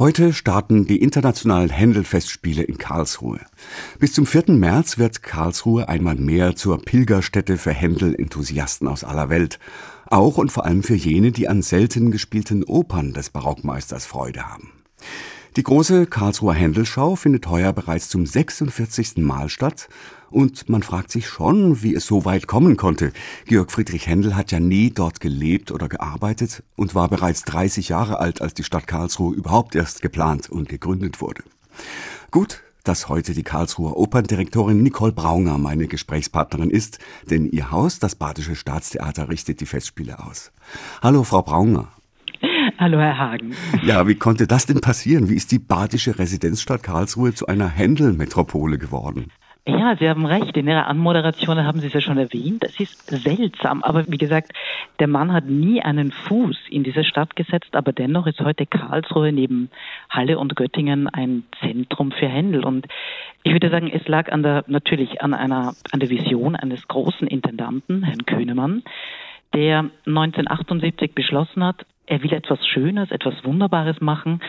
Heute starten die internationalen Händelfestspiele in Karlsruhe. Bis zum 4. März wird Karlsruhe einmal mehr zur Pilgerstätte für Händel-Enthusiasten aus aller Welt. Auch und vor allem für jene, die an selten gespielten Opern des Barockmeisters Freude haben. Die große Karlsruher Händelschau findet heuer bereits zum 46. Mal statt und man fragt sich schon, wie es so weit kommen konnte. Georg Friedrich Händel hat ja nie dort gelebt oder gearbeitet und war bereits 30 Jahre alt, als die Stadt Karlsruhe überhaupt erst geplant und gegründet wurde. Gut, dass heute die Karlsruher Operndirektorin Nicole Braunger meine Gesprächspartnerin ist, denn ihr Haus, das Badische Staatstheater, richtet die Festspiele aus. Hallo, Frau Braunger. Hallo, Herr Hagen. Ja, wie konnte das denn passieren? Wie ist die badische Residenzstadt Karlsruhe zu einer Händel-Metropole geworden? Ja, Sie haben recht. In Ihrer Anmoderation haben Sie es ja schon erwähnt. Es ist seltsam. Aber wie gesagt, der Mann hat nie einen Fuß in diese Stadt gesetzt. Aber dennoch ist heute Karlsruhe neben Halle und Göttingen ein Zentrum für Händel. Und ich würde sagen, es lag an der, natürlich an einer, an der Vision eines großen Intendanten, Herrn Kühnemann, der 1978 beschlossen hat, er will etwas Schönes, etwas Wunderbares machen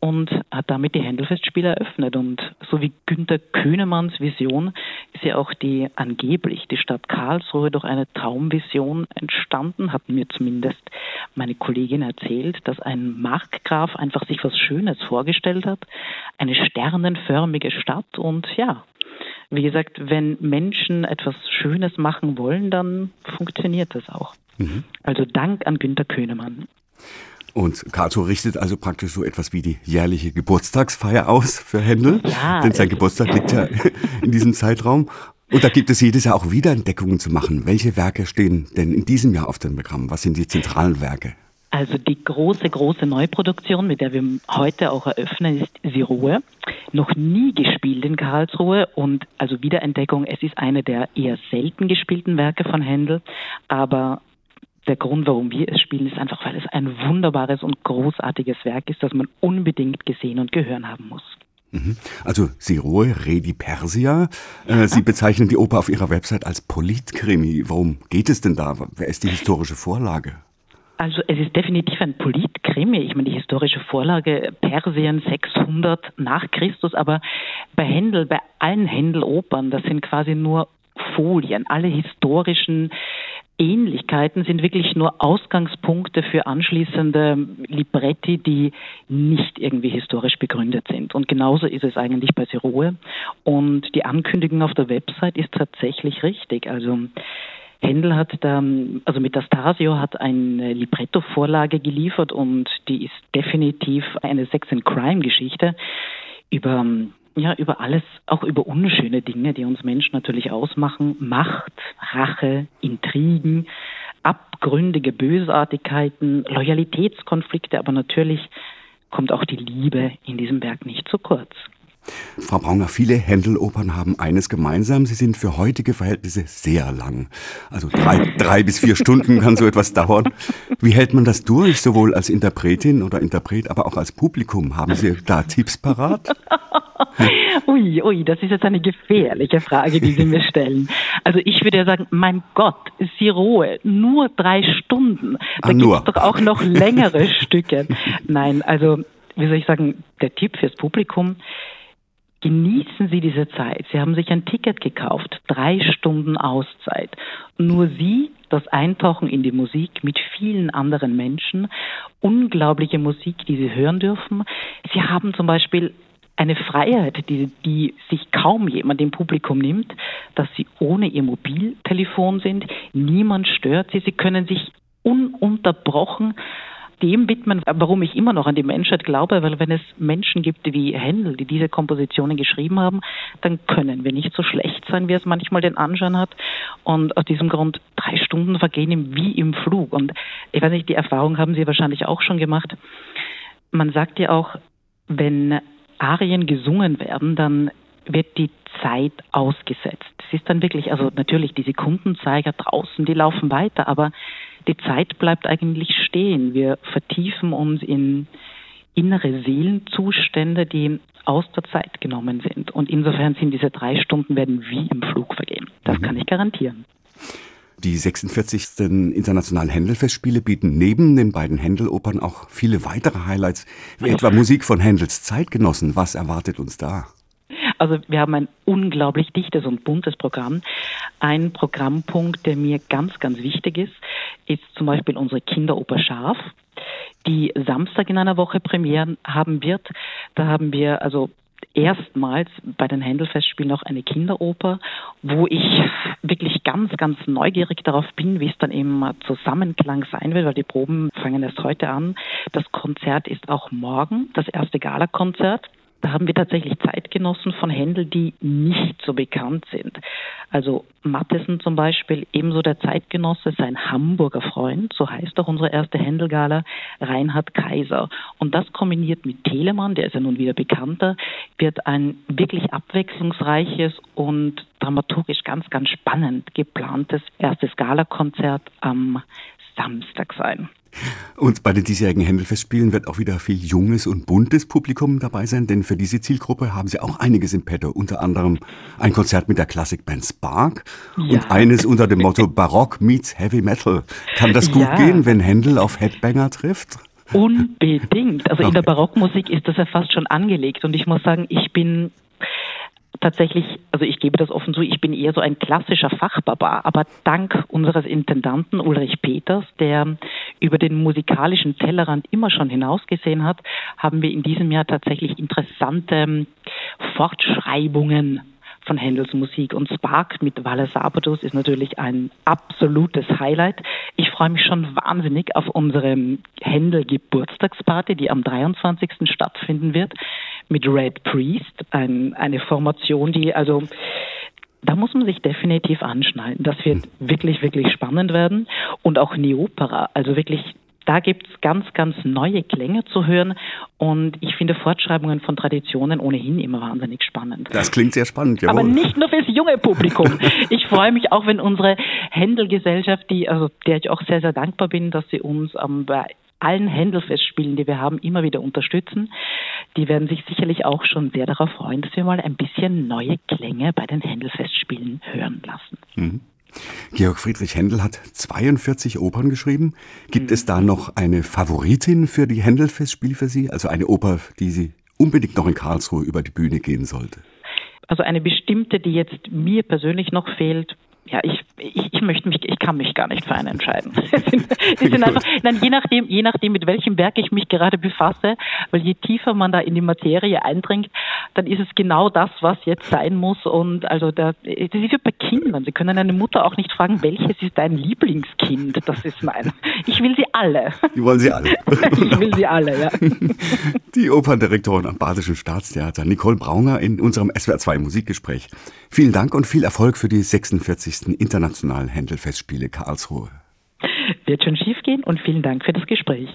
und hat damit die Händelfestspiele eröffnet. Und so wie Günter Kühnemanns Vision ist ja auch die angeblich die Stadt Karlsruhe durch eine Traumvision entstanden, hat mir zumindest meine Kollegin erzählt, dass ein Markgraf einfach sich was Schönes vorgestellt hat, eine sternenförmige Stadt und ja, wie gesagt, wenn Menschen etwas Schönes machen wollen, dann funktioniert das auch. Mhm. Also Dank an Günter Köhnemann. Und Karlsruhe richtet also praktisch so etwas wie die jährliche Geburtstagsfeier aus für Händel. Ja, denn sein Geburtstag liegt ja in diesem Zeitraum. Und da gibt es jedes Jahr auch Wiederentdeckungen zu machen. Welche Werke stehen denn in diesem Jahr auf dem Programm? Was sind die zentralen Werke? Also die große, große Neuproduktion, mit der wir heute auch eröffnen, ist Siroe. Noch nie gespielt in Karlsruhe und also Wiederentdeckung, es ist eine der eher selten gespielten Werke von Händel, aber der Grund, warum wir es spielen, ist einfach, weil es ein wunderbares und großartiges Werk ist, das man unbedingt gesehen und gehören haben muss. Mhm. Also Siroe, Redi Persia. Äh, Sie bezeichnen die Oper auf Ihrer Website als Politkrimi. Worum geht es denn da? Wer ist die historische Vorlage? Also es ist definitiv ein Politkrimi. Ich meine, die historische Vorlage Persien 600 nach Christus, aber bei Händel, bei allen Händel-Opern, das sind quasi nur Folien. Alle historischen Ähnlichkeiten sind wirklich nur Ausgangspunkte für anschließende Libretti, die nicht irgendwie historisch begründet sind. Und genauso ist es eigentlich bei Siroe. Und die Ankündigung auf der Website ist tatsächlich richtig. Also Händel hat da, also Metastasio hat eine Libretto-Vorlage geliefert und die ist definitiv eine Sex and Crime-Geschichte über ja, über alles, auch über unschöne Dinge, die uns Menschen natürlich ausmachen. Macht, Rache, Intrigen, abgründige Bösartigkeiten, Loyalitätskonflikte, aber natürlich kommt auch die Liebe in diesem Werk nicht zu kurz. Frau Brauner, viele Händelopern haben eines gemeinsam, sie sind für heutige Verhältnisse sehr lang. Also drei, drei bis vier Stunden kann so etwas dauern. Wie hält man das durch, sowohl als Interpretin oder Interpret, aber auch als Publikum? Haben Sie da Tipps parat? ui, ui, das ist jetzt eine gefährliche Frage, die Sie mir stellen. Also ich würde ja sagen, mein Gott, Siroe, nur drei Stunden. Da ah, gibt es doch auch noch längere Stücke. Nein, also wie soll ich sagen, der Tipp fürs Publikum, Genießen Sie diese Zeit. Sie haben sich ein Ticket gekauft, drei Stunden Auszeit. Nur Sie, das Eintauchen in die Musik mit vielen anderen Menschen, unglaubliche Musik, die Sie hören dürfen. Sie haben zum Beispiel eine Freiheit, die, die sich kaum jemand im Publikum nimmt, dass Sie ohne Ihr Mobiltelefon sind. Niemand stört Sie. Sie können sich ununterbrochen dem widmen, warum ich immer noch an die Menschheit glaube, weil wenn es Menschen gibt wie Händel, die diese Kompositionen geschrieben haben, dann können wir nicht so schlecht sein, wie es manchmal den Anschein hat. Und aus diesem Grund drei Stunden vergehen ihm wie im Flug. Und ich weiß nicht, die Erfahrung haben Sie wahrscheinlich auch schon gemacht. Man sagt ja auch, wenn Arien gesungen werden, dann wird die Zeit ausgesetzt. Es ist dann wirklich, also natürlich die Sekundenzeiger draußen, die laufen weiter, aber die Zeit bleibt eigentlich stehen. Wir vertiefen uns in innere Seelenzustände, die aus der Zeit genommen sind. Und insofern sind diese drei Stunden werden wie im Flug vergehen. Das mhm. kann ich garantieren. Die 46. Internationalen Händelfestspiele bieten neben den beiden Händelopern auch viele weitere Highlights, wie etwa Musik von Händels Zeitgenossen. Was erwartet uns da? Also wir haben ein unglaublich dichtes und buntes Programm. Ein Programmpunkt, der mir ganz, ganz wichtig ist, ist zum Beispiel unsere Kinderoper Schaf, die Samstag in einer Woche Premieren haben wird. Da haben wir also erstmals bei den Händelfestspielen noch eine Kinderoper, wo ich wirklich ganz, ganz neugierig darauf bin, wie es dann im Zusammenklang sein wird, weil die Proben fangen erst heute an. Das Konzert ist auch morgen, das erste Galakonzert. Da haben wir tatsächlich Zeitgenossen von Händel, die nicht so bekannt sind. Also Mattesen zum Beispiel, ebenso der Zeitgenosse, sein Hamburger Freund, so heißt auch unsere erste Händelgala, Reinhard Kaiser. Und das kombiniert mit Telemann, der ist ja nun wieder bekannter, wird ein wirklich abwechslungsreiches und dramaturgisch ganz, ganz spannend geplantes erstes Galakonzert am Samstag sein. Und bei den diesjährigen Händelfestspielen wird auch wieder viel junges und buntes Publikum dabei sein, denn für diese Zielgruppe haben sie auch einiges im Petto. Unter anderem ein Konzert mit der Klassikband Spark ja. und eines unter dem Motto Barock meets Heavy Metal. Kann das gut ja. gehen, wenn Händel auf Headbanger trifft? Unbedingt. Also okay. in der Barockmusik ist das ja fast schon angelegt. Und ich muss sagen, ich bin tatsächlich, also ich gebe das offen zu, ich bin eher so ein klassischer Fachbarbar, aber dank unseres Intendanten Ulrich Peters, der über den musikalischen Tellerrand immer schon hinausgesehen hat, haben wir in diesem Jahr tatsächlich interessante Fortschreibungen von Händels Musik. Und Spark mit Valle Sabados ist natürlich ein absolutes Highlight. Ich freue mich schon wahnsinnig auf unsere Händel Geburtstagsparty, die am 23. stattfinden wird mit Red Priest, ein, eine Formation, die also da muss man sich definitiv anschnallen. Das wird wirklich, wirklich spannend werden. Und auch Neopera, also wirklich da gibt es ganz, ganz neue Klänge zu hören und ich finde Fortschreibungen von Traditionen ohnehin immer wahnsinnig spannend. Das klingt sehr spannend, jawohl. Aber nicht nur fürs junge Publikum. ich freue mich auch, wenn unsere Händelgesellschaft, die, also der ich auch sehr, sehr dankbar bin, dass sie uns ähm, bei allen Händelfestspielen, die wir haben, immer wieder unterstützen. Die werden sich sicherlich auch schon sehr darauf freuen, dass wir mal ein bisschen neue Klänge bei den Händelfestspielen hören lassen. Mhm. Georg Friedrich Händel hat 42 Opern geschrieben. Gibt mhm. es da noch eine Favoritin für die Händelfestspiele für Sie? Also eine Oper, die Sie unbedingt noch in Karlsruhe über die Bühne gehen sollte? Also eine bestimmte, die jetzt mir persönlich noch fehlt, ja, ich, ich, ich möchte mich, ich kann mich gar nicht für einen entscheiden. die sind einfach, nein, je nachdem, je nachdem, mit welchem Werk ich mich gerade befasse, weil je tiefer man da in die Materie eindringt, dann ist es genau das, was jetzt sein muss. Und also da, das ist wie bei Kindern. Sie können eine Mutter auch nicht fragen, welches ist dein Lieblingskind? Das ist mein. Ich will sie alle. Die wollen sie alle. ich will sie alle, ja. Die Operndirektorin am Basischen Staatstheater, Nicole Brauner, in unserem SWR2 Musikgespräch. Vielen Dank und viel Erfolg für die 46. Internationalen Händelfestspiele Karlsruhe. Wird schon schief gehen und vielen Dank für das Gespräch.